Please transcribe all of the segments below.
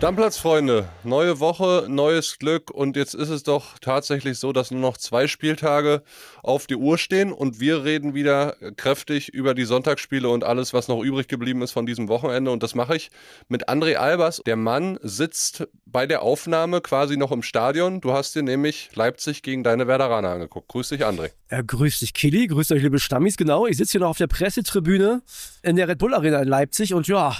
Stammplatzfreunde, neue Woche, neues Glück und jetzt ist es doch tatsächlich so, dass nur noch zwei Spieltage auf die Uhr stehen und wir reden wieder kräftig über die Sonntagsspiele und alles, was noch übrig geblieben ist von diesem Wochenende und das mache ich mit André Albers. Der Mann sitzt bei der Aufnahme quasi noch im Stadion. Du hast dir nämlich Leipzig gegen deine Werderaner angeguckt. Grüß dich, André. Ja, grüß dich, Kili. Grüß euch, liebe Stammis. Genau, ich sitze hier noch auf der Pressetribüne in der Red Bull Arena in Leipzig und ja,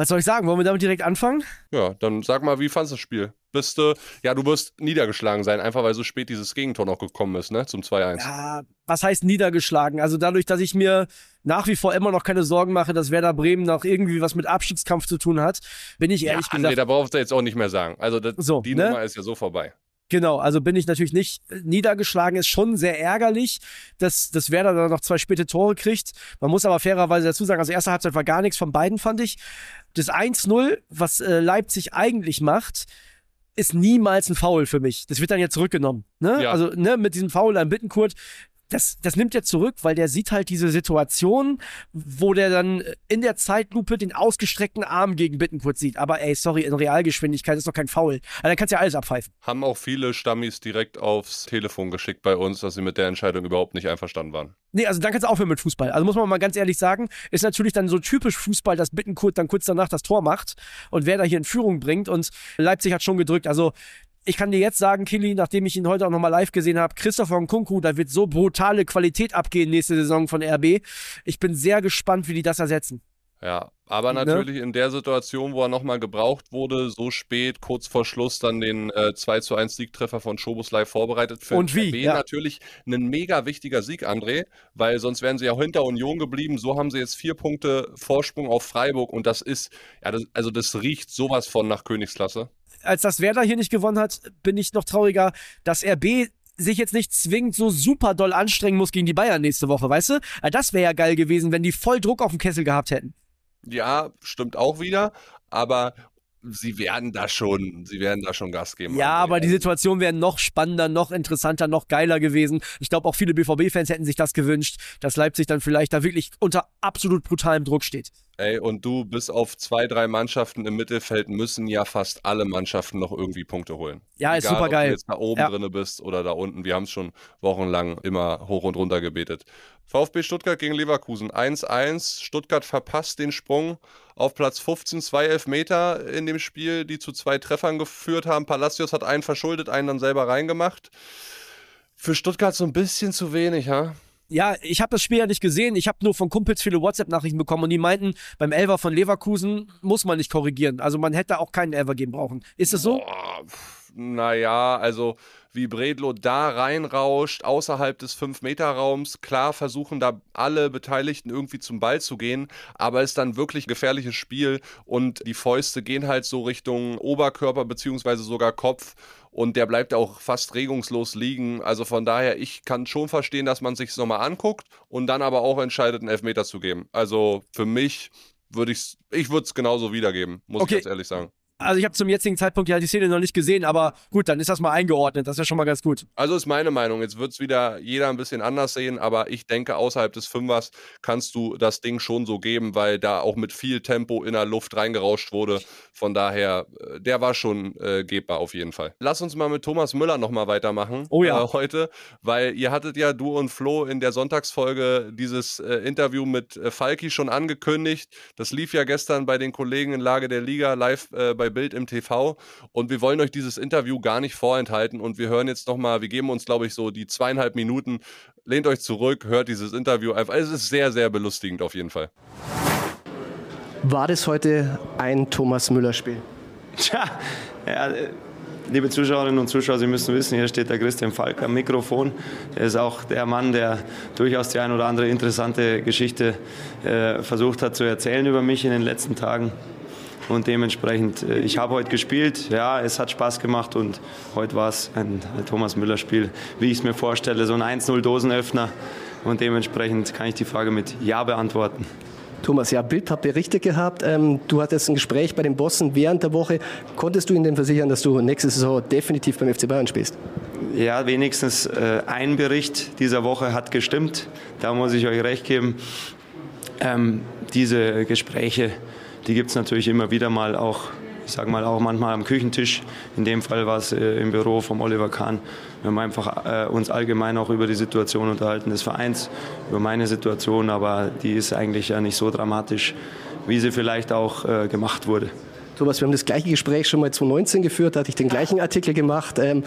was soll ich sagen? Wollen wir damit direkt anfangen? Ja, dann sag mal, wie fandest du das Spiel? Bist du, ja, du wirst niedergeschlagen sein, einfach weil so spät dieses Gegentor noch gekommen ist, ne, zum 2-1. Ja, was heißt niedergeschlagen? Also dadurch, dass ich mir nach wie vor immer noch keine Sorgen mache, dass Werder Bremen noch irgendwie was mit Abstiegskampf zu tun hat, bin ich ehrlich ja, gesagt. Nee, da brauchst du jetzt auch nicht mehr sagen. Also das, So, die ne? Nummer ist ja so vorbei. Genau, also bin ich natürlich nicht äh, niedergeschlagen. Ist schon sehr ärgerlich, dass, dass Werder da noch zwei späte Tore kriegt. Man muss aber fairerweise dazu sagen, also erste Halbzeit war gar nichts von beiden, fand ich. Das 1-0, was äh, Leipzig eigentlich macht, ist niemals ein Foul für mich. Das wird dann jetzt zurückgenommen. Ne? Ja. Also ne, mit diesem Foul an Bittenkurt, das, das nimmt er zurück, weil der sieht halt diese Situation, wo der dann in der Zeitlupe den ausgestreckten Arm gegen Bittenkurt sieht. Aber ey, sorry, in Realgeschwindigkeit ist doch kein Foul. Also dann kannst du ja alles abpfeifen. Haben auch viele Stammis direkt aufs Telefon geschickt bei uns, dass sie mit der Entscheidung überhaupt nicht einverstanden waren. Nee, also dann kannst du aufhören mit Fußball. Also muss man mal ganz ehrlich sagen, ist natürlich dann so typisch Fußball, dass Bittenkurt dann kurz danach das Tor macht und wer da hier in Führung bringt und Leipzig hat schon gedrückt. Also ich kann dir jetzt sagen, Kili, nachdem ich ihn heute auch nochmal live gesehen habe, Christopher Nkunku, da wird so brutale Qualität abgehen nächste Saison von RB. Ich bin sehr gespannt, wie die das ersetzen. Ja, aber Ne? natürlich in der Situation, wo er nochmal gebraucht wurde, so spät, kurz vor Schluss, dann den äh, 2 zu 1 Siegtreffer von Schoboslei vorbereitet. Für Und wie, RB ja. natürlich ein mega wichtiger Sieg, André, weil sonst wären sie ja hinter Union geblieben. So haben sie jetzt vier Punkte Vorsprung auf Freiburg und das ist, ja, das, also das riecht sowas von nach Königsklasse. Als das Werder hier nicht gewonnen hat, bin ich noch trauriger, dass RB sich jetzt nicht zwingend so super doll anstrengen muss gegen die Bayern nächste Woche, weißt du? Also Das wäre ja geil gewesen, wenn die voll Druck auf dem Kessel gehabt hätten. Ja, stimmt auch wieder, aber sie werden da schon, sie werden da schon Gas geben. Ja, André. aber die Situation wäre noch spannender, noch interessanter, noch geiler gewesen. Ich glaube, auch viele BVB-Fans hätten sich das gewünscht, dass Leipzig dann vielleicht da wirklich unter absolut brutalem Druck steht. Ey, und du, bis auf zwei, drei Mannschaften im Mittelfeld müssen ja fast alle Mannschaften noch irgendwie Punkte holen. Ja, ist Egal, super Ob geil. du jetzt da oben Ja. drinne bist oder da unten. Wir haben es schon wochenlang immer hoch und runter gebetet. VfB Stuttgart gegen Leverkusen 1-1. Stuttgart verpasst den Sprung auf Platz 15, zwei Elfmeter in dem Spiel, die zu zwei Treffern geführt haben. Palacios hat einen verschuldet, einen dann selber reingemacht. Für Stuttgart so ein bisschen zu wenig, ha? Ja, ich habe das Spiel ja nicht gesehen. Ich habe nur von Kumpels viele WhatsApp-Nachrichten bekommen und die meinten, beim Elfer von Leverkusen muss man nicht korrigieren. Also man hätte auch keinen Elfer geben brauchen. Ist es so? Naja, also wie Bredlo da reinrauscht, außerhalb des 5-Meter-Raums, klar versuchen da alle Beteiligten irgendwie zum Ball zu gehen, aber ist dann wirklich ein gefährliches Spiel und die Fäuste gehen halt so Richtung Oberkörper beziehungsweise sogar Kopf und der bleibt auch fast regungslos liegen. Also von daher, ich kann schon verstehen, dass man sich nochmal anguckt und dann aber auch entscheidet, einen Elfmeter zu geben. Also für mich würde ich ich würde es genauso wiedergeben, muss Okay. ich ganz ehrlich sagen. Also ich habe zum jetzigen Zeitpunkt ja die Szene noch nicht gesehen, aber gut, dann ist das mal eingeordnet. Das ist ja schon mal ganz gut. Also ist meine Meinung. Jetzt wird es wieder jeder ein bisschen anders sehen, aber ich denke, außerhalb des Fünfers kannst du das Ding schon so geben, weil da auch mit viel Tempo in der Luft reingerauscht wurde. Von daher, äh, der war schon äh, gebbar auf jeden Fall. Lass uns mal mit Thomas Müller nochmal weitermachen Oh ja. äh, heute, weil ihr hattet ja, du und Flo, in der Sonntagsfolge dieses äh, Interview mit äh, Falki schon angekündigt. Das lief ja gestern bei den Kollegen in Lage der Liga live äh, bei Bild im TV und wir wollen euch dieses Interview gar nicht vorenthalten und wir hören jetzt nochmal, wir geben uns glaube ich so die zweieinhalb Minuten, lehnt euch zurück, hört dieses Interview einfach, es ist sehr, sehr belustigend auf jeden Fall. War das heute ein Thomas Müller-Spiel? Tja, ja, liebe Zuschauerinnen und Zuschauer, Sie müssen wissen, hier steht der Christian Falk am Mikrofon. Er ist auch der Mann, der durchaus die ein oder andere interessante Geschichte äh, versucht hat zu erzählen über mich in den letzten Tagen. Und dementsprechend, äh, ich habe heute gespielt, ja, es hat Spaß gemacht und heute war es ein Thomas Müller-Spiel, wie ich es mir vorstelle, so ein 1-0-Dosenöffner. Und dementsprechend kann ich die Frage mit Ja beantworten. Thomas, ja, Bild hat Berichte gehabt. Ähm, du hattest ein Gespräch bei den Bossen während der Woche. Konntest du ihnen denn versichern, dass du nächste Saison definitiv beim FC Bayern spielst? ja, wenigstens äh, ein Bericht dieser Woche hat gestimmt. Da muss ich euch recht geben. Ähm, diese Gespräche, die gibt es natürlich immer wieder mal auch, ich sage mal auch manchmal am Küchentisch. In dem Fall war es äh, im Büro vom Oliver Kahn. Wir haben einfach äh, uns allgemein auch über die Situation unterhalten des Vereins, über meine Situation, aber die ist eigentlich ja nicht so dramatisch, wie sie vielleicht auch äh, gemacht wurde. Thomas, wir haben das gleiche Gespräch schon mal 2019 geführt, da hatte ich den gleichen Artikel gemacht. Ähm,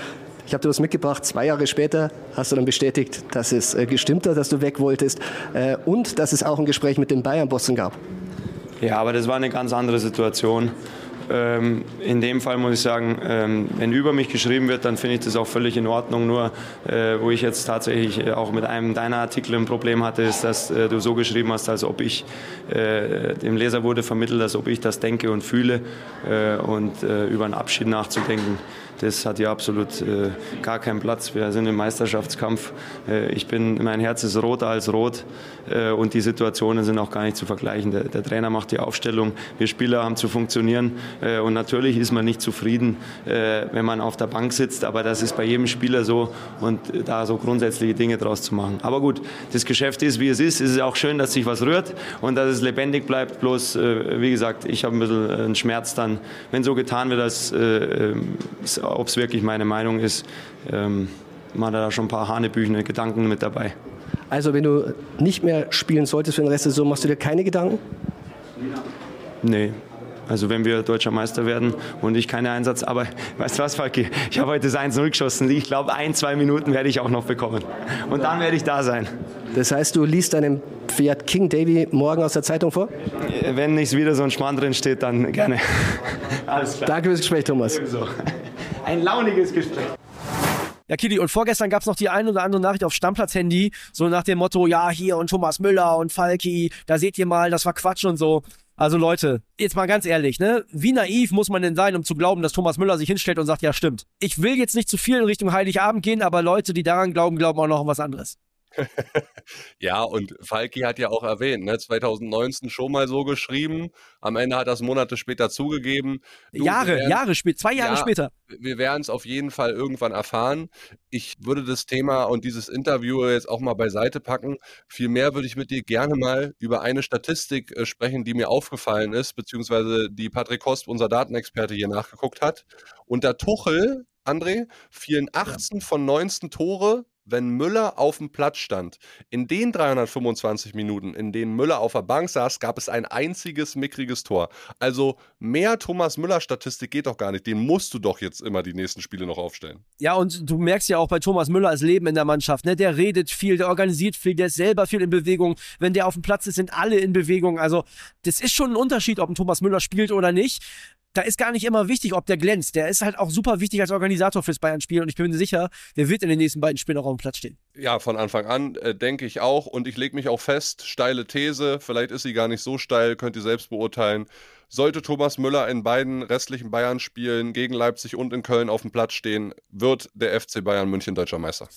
ich habe dir was mitgebracht. Zwei Jahre später hast du dann bestätigt, dass es äh, gestimmt hat, dass du weg wolltest äh, und dass es auch ein Gespräch mit den Bayern-Bossen gab. Ja, aber das war eine ganz andere Situation. Ähm, in dem Fall muss ich sagen, ähm, wenn über mich geschrieben wird, dann finde ich das auch völlig in Ordnung. Nur, äh, wo ich jetzt tatsächlich äh, auch mit einem deiner Artikel ein Problem hatte, ist, dass äh, du so geschrieben hast, als ob ich, äh, dem Leser wurde vermittelt, als ob ich das denke und fühle äh, und äh, über einen Abschied nachzudenken das hat ja absolut äh, gar keinen Platz. Wir sind im Meisterschaftskampf. Äh, ich bin, mein Herz ist roter als rot äh, und die Situationen sind auch gar nicht zu vergleichen. Der, der, Trainer macht die Aufstellung, wir Spieler haben zu funktionieren äh, und natürlich ist man nicht zufrieden, äh, wenn man auf der Bank sitzt, aber das ist bei jedem Spieler so und da so grundsätzliche Dinge draus zu machen. Aber gut, das Geschäft ist, wie es ist. Es ist auch schön, dass sich was rührt und dass es lebendig bleibt. Bloß, äh, wie gesagt, ich habe ein bisschen einen Schmerz dann, wenn so getan wird, als ähm, ob es wirklich meine Meinung ist, ähm, man hat da schon ein paar hanebüchene Gedanken mit dabei. Also wenn du nicht mehr spielen solltest für den Rest der Saison, machst du dir keine Gedanken? Nee. Also wenn wir deutscher Meister werden und ich keine Einsatz, aber weißt du was, Falki, ich habe heute das 1-0 geschossen. Ich glaube, ein, zwei Minuten werde ich auch noch bekommen. Und dann werde ich da sein. Das heißt, du liest deinem Pferd King Davy morgen aus der Zeitung vor? Wenn nicht wieder so ein Schmarrn drin steht, dann gerne. Alles klar. Danke fürs Gespräch, Thomas. Ebenso ein launiges Gespräch. Ja, Kili, und vorgestern gab es noch die ein oder andere Nachricht auf Stammplatz-Handy, so nach dem Motto, ja, hier und Thomas Müller und Falki, da seht ihr mal, das war Quatsch und so. Also Leute, jetzt mal ganz ehrlich, ne? Wie naiv muss man denn sein, um zu glauben, dass Thomas Müller sich hinstellt und sagt, ja, stimmt. Ich will jetzt nicht zu viel in Richtung Heiligabend gehen, aber Leute, die daran glauben, glauben auch noch was anderes. ja, und Falki hat ja auch erwähnt, ne, 2019 schon mal so geschrieben. Am Ende hat er es Monate später zugegeben. Du, Jahre, werden, Jahre später, zwei Jahre ja, später. Wir werden es auf jeden Fall irgendwann erfahren. Ich würde das Thema und dieses Interview jetzt auch mal beiseite packen. Vielmehr würde ich mit dir gerne mal über eine Statistik äh, sprechen, die mir aufgefallen ist, beziehungsweise die Patrick Kost, unser Datenexperte, hier nachgeguckt hat. Unter Tuchel André, fielen 18 ja. von 19 Tore wenn Müller auf dem Platz stand. In den 325 Minuten, in denen Müller auf der Bank saß, gab es ein einziges mickriges Tor. Also mehr Thomas Müller-Statistik geht doch gar nicht. Den musst du doch jetzt immer die nächsten Spiele noch aufstellen. Ja, und du merkst ja auch bei Thomas Müller das Leben in der Mannschaft. Ne? Der redet viel, der organisiert viel, der ist selber viel in Bewegung. Wenn der auf dem Platz ist, sind alle in Bewegung. Also das ist schon ein Unterschied, ob ein Thomas Müller spielt oder nicht da ist gar nicht immer wichtig, ob der glänzt. Der ist halt auch super wichtig als Organisator fürs Bayern-Spiel und ich bin mir sicher, der wird in den nächsten beiden Spielen auch auf dem Platz stehen. Ja, von Anfang an äh, denke ich auch und ich lege mich auch fest, steile These, vielleicht ist sie gar nicht so steil, könnt ihr selbst beurteilen. Sollte Thomas Müller in beiden restlichen Bayern-Spielen gegen Leipzig und in Köln auf dem Platz stehen, wird der FC Bayern München deutscher Meister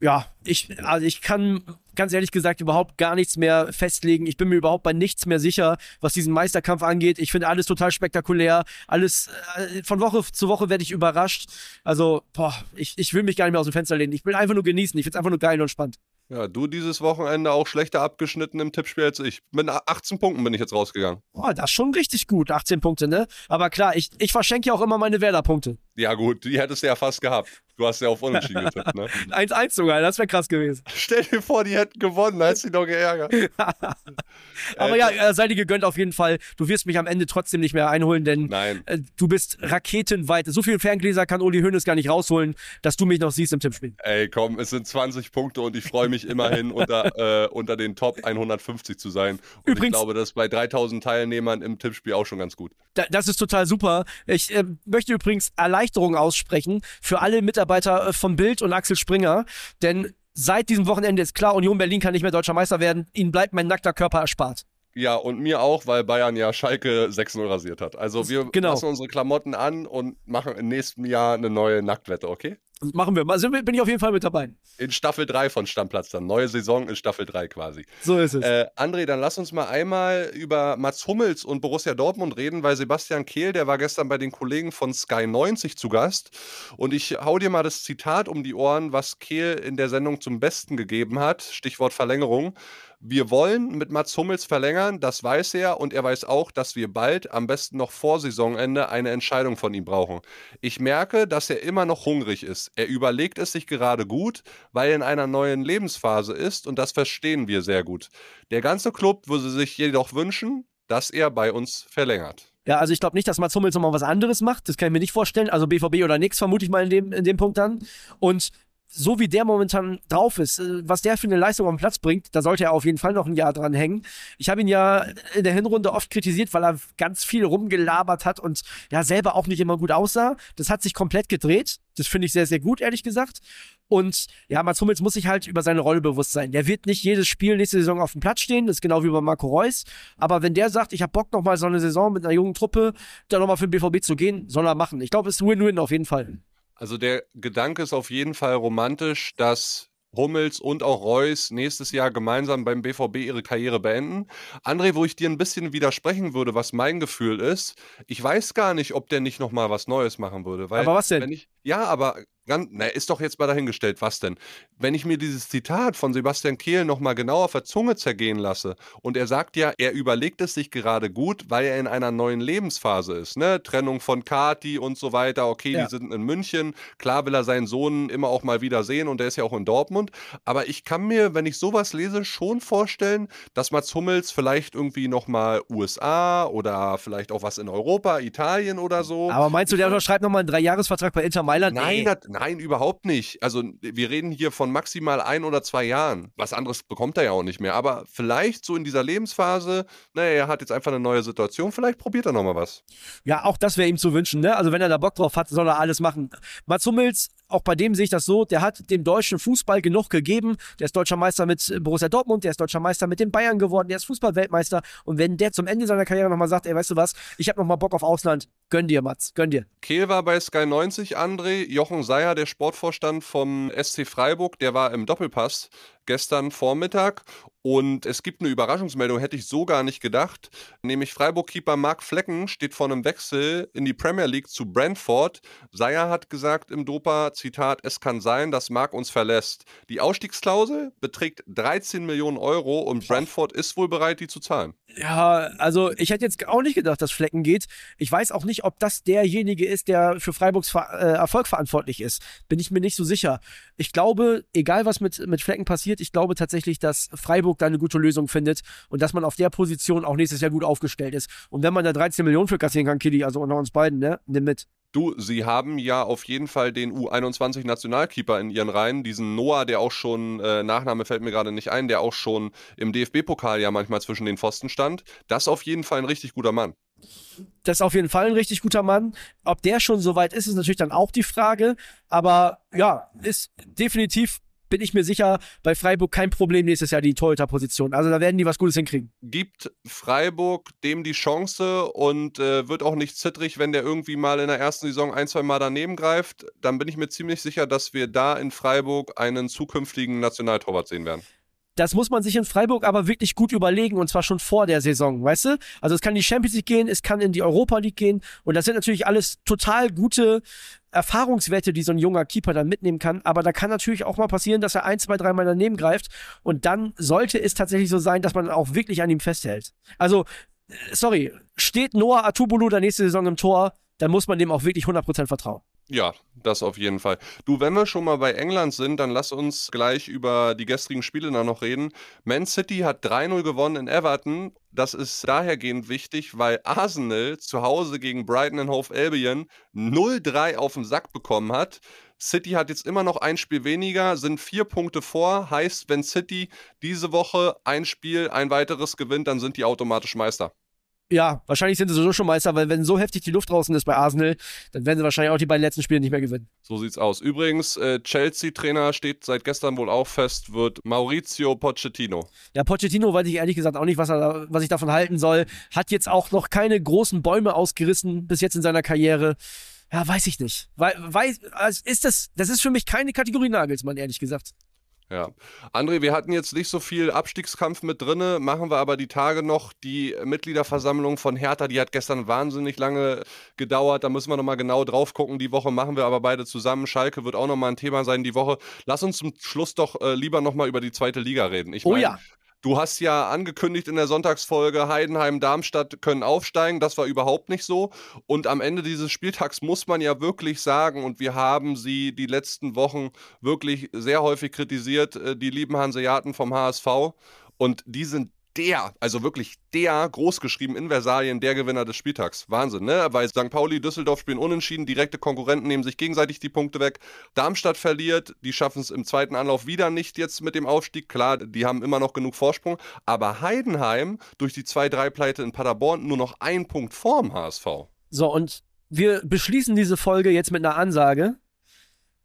ja, ich, also ich kann ganz ehrlich gesagt überhaupt gar nichts mehr festlegen. Ich bin mir überhaupt bei nichts mehr sicher, was diesen Meisterkampf angeht. Ich finde alles total spektakulär. Alles, äh, von Woche zu Woche werde ich überrascht. Also, boah, ich, ich will mich gar nicht mehr aus dem Fenster lehnen. Ich will einfach nur genießen. Ich finde es einfach nur geil und spannend. Ja, du dieses Wochenende auch schlechter abgeschnitten im Tippspiel als ich. Mit 18 Punkten bin ich jetzt rausgegangen. Boah, das ist schon richtig gut, 18 Punkte, ne? Aber klar, ich, ich verschenke ja auch immer meine Werder-Punkte. Ja, gut, die hättest du ja fast gehabt. Du hast ja auf Unentschieden getippt, ne? 1-1 sogar, das wäre krass gewesen. Stell dir vor, die hätten gewonnen, da hättest du dich doch geärgert. Aber ja, äh, sei dir gegönnt auf jeden Fall. Du wirst mich am Ende trotzdem nicht mehr einholen, denn Nein. Äh, du bist raketenweit. So viele Ferngläser kann Uli Hoeneß gar nicht rausholen, dass du mich noch siehst im Tippspiel. Ey, komm, es sind 20 Punkte und ich freue mich immerhin unter, äh, unter den Top 150 zu sein. Und Übrigens, ich glaube, das ist bei 3000 Teilnehmern im Tippspiel auch schon ganz gut. Da, das ist total super. Ich äh, möchte übrigens Erleichterung aussprechen für alle Mitarbeiter äh, von Bild und Axel Springer, denn seit diesem Wochenende ist klar, Union Berlin kann nicht mehr deutscher Meister werden. Ihnen bleibt mein nackter Körper erspart. Ja, und mir auch, weil Bayern ja Schalke 6-0 rasiert hat. Also wir genau. lassen unsere Klamotten an und machen im nächsten Jahr eine neue Nacktwette, okay? Machen wir. Also bin ich auf jeden Fall mit dabei. In Staffel 3 von Stammplatz dann. Neue Saison in Staffel 3 quasi. So ist es. Äh, André, dann lass uns mal einmal über Mats Hummels und Borussia Dortmund reden, weil Sebastian Kehl, der war gestern bei den Kollegen von Sky 90 zu Gast. Und ich hau dir mal das Zitat um die Ohren, was Kehl in der Sendung zum Besten gegeben hat. Stichwort Verlängerung. Wir wollen mit Mats Hummels verlängern, das weiß er und er weiß auch, dass wir bald, am besten noch vor Saisonende, eine Entscheidung von ihm brauchen. Ich merke, dass er immer noch hungrig ist. Er überlegt es sich gerade gut, weil er in einer neuen Lebensphase ist und das verstehen wir sehr gut. Der ganze Club würde sich jedoch wünschen, dass er bei uns verlängert. Ja, also ich glaube nicht, dass Mats Hummels nochmal was anderes macht. Das kann ich mir nicht vorstellen. Also BVB oder nix, vermute ich mal in dem, in dem Punkt dann. Und so wie der momentan drauf ist, äh, was der für eine Leistung am Platz bringt, da sollte er auf jeden Fall noch ein Jahr dran hängen. Ich habe ihn ja in der Hinrunde oft kritisiert, weil er ganz viel rumgelabert hat und ja selber auch nicht immer gut aussah. Das hat sich komplett gedreht. Das finde ich sehr, sehr gut, ehrlich gesagt. Und ja, Mats Hummels muss sich halt über seine Rolle bewusst sein. Der wird nicht jedes Spiel nächste Saison auf dem Platz stehen, das ist genau wie bei Marco Reus. Aber wenn der sagt, ich habe Bock nochmal so eine Saison mit einer jungen Truppe, da nochmal für den BVB zu gehen, soll er machen. Ich glaube, es ist Win-Win auf jeden Fall. Also der Gedanke ist auf jeden Fall romantisch, dass Hummels und auch Reus nächstes Jahr gemeinsam beim BVB ihre Karriere beenden. André, wo ich dir ein bisschen widersprechen würde, was mein Gefühl ist, ich weiß gar nicht, ob der nicht nochmal was Neues machen würde. Weil, aber was denn? Ich, ja, aber Ganz, na, ist doch jetzt mal dahingestellt, was denn? Wenn ich mir dieses Zitat von Sebastian Kehl nochmal genau auf der Zunge zergehen lasse und er sagt ja, er überlegt es sich gerade gut, weil er in einer neuen Lebensphase ist, ne? Trennung von Kati und so weiter, okay, ja. die sind in München, klar will er seinen Sohn immer auch mal wieder sehen und der ist ja auch in Dortmund, aber ich kann mir, wenn ich sowas lese, schon vorstellen, dass Mats Hummels vielleicht irgendwie nochmal USA oder vielleicht auch was in Europa, Italien oder so. Aber meinst du, der unterschreibt nochmal einen Dreijahresvertrag bei Inter Mailand? Nein. Nein, überhaupt nicht. Also wir reden hier von maximal ein oder zwei Jahren. Was anderes bekommt er ja auch nicht mehr. Aber vielleicht so in dieser Lebensphase, naja, er hat jetzt einfach eine neue Situation, vielleicht probiert er nochmal was. Ja, auch das wäre ihm zu wünschen, ne? Also wenn er da Bock drauf hat, soll er alles machen. Mats Hummels auch bei dem sehe ich das so, der hat dem deutschen Fußball genug gegeben. Der ist deutscher Meister mit Borussia Dortmund, der ist deutscher Meister mit den Bayern geworden, der ist Fußballweltmeister. Und wenn der zum Ende seiner Karriere nochmal sagt, ey, weißt du was, ich habe nochmal Bock auf Ausland, gönn dir, Mats, gönn dir. Kehl war bei Sky 90, André. Jochen Seyer, der Sportvorstand vom SC Freiburg, der war im Doppelpass gestern Vormittag. Und es gibt eine Überraschungsmeldung, hätte ich so gar nicht gedacht. Nämlich Freiburg-Keeper Marc Flecken steht vor einem Wechsel in die Premier League zu Brentford. Seyer hat gesagt im Dopa, Zitat, es kann sein, dass Marc uns verlässt. Die Ausstiegsklausel beträgt 13 Millionen Euro und Brentford ist wohl bereit, die zu zahlen. Ja, also ich hätte jetzt auch nicht gedacht, dass Flecken geht. Ich weiß auch nicht, ob das derjenige ist, der für Freiburgs Ver äh, Erfolg verantwortlich ist. Bin ich mir nicht so sicher. Ich glaube, egal was mit, mit Flecken passiert, ich glaube tatsächlich, dass Freiburg da eine gute Lösung findet und dass man auf der Position auch nächstes Jahr gut aufgestellt ist. Und wenn man da 13 Millionen für kassieren kann, Kili, also unter uns beiden, ne, nimm mit. Du, sie haben ja auf jeden Fall den U21-Nationalkeeper in ihren Reihen, diesen Noah, der auch schon, äh, Nachname fällt mir gerade nicht ein, der auch schon im DFB-Pokal ja manchmal zwischen den Pfosten stand. Das ist auf jeden Fall ein richtig guter Mann. Das ist auf jeden Fall ein richtig guter Mann. Ob der schon so weit ist, ist natürlich dann auch die Frage. Aber ja, ist definitiv bin ich mir sicher, bei Freiburg kein Problem nächstes Jahr die Torhüter-Position. Also da werden die was Gutes hinkriegen. Gibt Freiburg dem die Chance und äh, wird auch nicht zittrig, wenn der irgendwie mal in der ersten Saison ein, zwei Mal daneben greift, dann bin ich mir ziemlich sicher, dass wir da in Freiburg einen zukünftigen Nationaltorwart sehen werden. Das muss man sich in Freiburg aber wirklich gut überlegen und zwar schon vor der Saison, weißt du? Also es kann in die Champions League gehen, es kann in die Europa League gehen und das sind natürlich alles total gute Erfahrungswerte, die so ein junger Keeper dann mitnehmen kann. Aber da kann natürlich auch mal passieren, dass er ein, zwei, dreimal daneben greift und dann sollte es tatsächlich so sein, dass man auch wirklich an ihm festhält. Also, äh, sorry, steht Noah Atubulu der nächste Saison im Tor, dann muss man dem auch wirklich 100% vertrauen. Ja, das auf jeden Fall. Du, wenn wir schon mal bei England sind, dann lass uns gleich über die gestrigen Spiele dann noch reden. Man City hat 3-0 gewonnen in Everton. Das ist dahergehend wichtig, weil Arsenal zu Hause gegen Brighton and Hove Albion 0-3 auf den Sack bekommen hat. City hat jetzt immer noch ein Spiel weniger, sind vier Punkte vor. Heißt, wenn City diese Woche ein Spiel, ein weiteres gewinnt, dann sind die automatisch Meister. Ja, wahrscheinlich sind sie sowieso schon Meister, weil wenn so heftig die Luft draußen ist bei Arsenal, dann werden sie wahrscheinlich auch die beiden letzten Spiele nicht mehr gewinnen. So sieht's aus. Übrigens, äh, Chelsea-Trainer steht seit gestern wohl auch fest, wird Maurizio Pochettino. Ja, Pochettino weiß ich ehrlich gesagt auch nicht, was, er, was ich davon halten soll. Hat jetzt auch noch keine großen Bäume ausgerissen bis jetzt in seiner Karriere. Ja, weiß ich nicht. Weil, weiß, also ist das, das ist für mich keine Kategorie Nagelsmann, ehrlich gesagt. Ja. André, wir hatten jetzt nicht so viel Abstiegskampf mit drinne, machen wir aber die Tage noch. Die Mitgliederversammlung von Hertha, die hat gestern wahnsinnig lange gedauert. Da müssen wir nochmal genau drauf gucken. Die Woche machen wir aber beide zusammen. Schalke wird auch nochmal ein Thema sein die Woche. Lass uns zum Schluss doch äh, lieber nochmal über die zweite Liga reden. Ich Oh mein, ja. Du hast ja angekündigt in der Sonntagsfolge, Heidenheim, Darmstadt können aufsteigen. Das war überhaupt nicht so. Und am Ende dieses Spieltags muss man ja wirklich sagen, und wir haben sie die letzten Wochen wirklich sehr häufig kritisiert, äh, die lieben Hanseaten vom HSV. Und die sind der, also wirklich der, großgeschrieben in Versalien, der Gewinner des Spieltags. Wahnsinn, ne? Weil St. Pauli, Düsseldorf spielen unentschieden, direkte Konkurrenten nehmen sich gegenseitig die Punkte weg. Darmstadt verliert, die schaffen es im zweiten Anlauf wieder nicht jetzt mit dem Aufstieg. Klar, die haben immer noch genug Vorsprung. Aber Heidenheim durch die 2-3-Pleite in Paderborn nur noch ein Punkt vorm HSV. So, und wir beschließen diese Folge jetzt mit einer Ansage.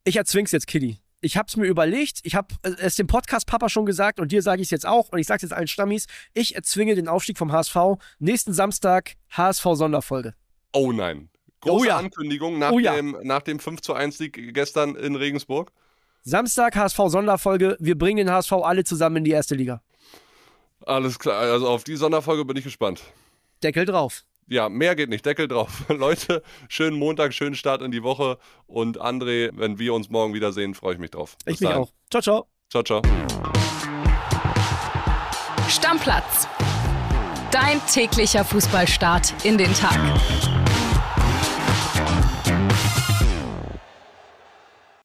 Ich erzwing's jetzt, Kitty. Ich hab's mir überlegt, ich hab es dem Podcast-Papa schon gesagt und dir sage ich es jetzt auch und ich sag's jetzt allen Stammis. Ich erzwinge den Aufstieg vom HSV. Nächsten Samstag HSV-Sonderfolge. Oh nein. Große Oh ja. Ankündigung nach, Oh ja. dem, nach dem 5 zu 1 Sieg gestern in Regensburg. Samstag HSV-Sonderfolge. Wir bringen den HSV alle zusammen in die erste Liga. Alles klar, also auf die Sonderfolge bin ich gespannt. Deckel drauf. Ja, mehr geht nicht. Deckel drauf. Leute, schönen Montag, schönen Start in die Woche. Und André, wenn wir uns morgen wiedersehen, freue ich mich drauf. Bis Ich mich dahin. auch. Ciao, ciao. Ciao, ciao. Stammplatz. Dein täglicher Fußballstart in den Tag.